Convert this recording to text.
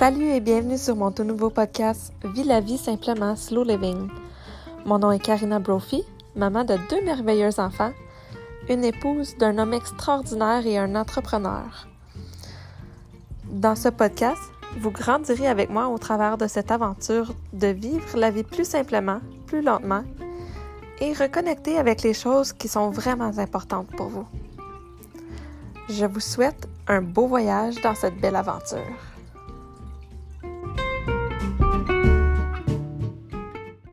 Salut et bienvenue sur mon tout nouveau podcast Vie la vie simplement slow living. Mon nom est Karina Brophy, maman de deux merveilleux enfants, une épouse d'un homme extraordinaire et un entrepreneur. Dans ce podcast, vous grandirez avec moi au travers de cette aventure de vivre la vie plus simplement, plus lentement et reconnecter avec les choses qui sont vraiment importantes pour vous. Je vous souhaite un beau voyage dans cette belle aventure.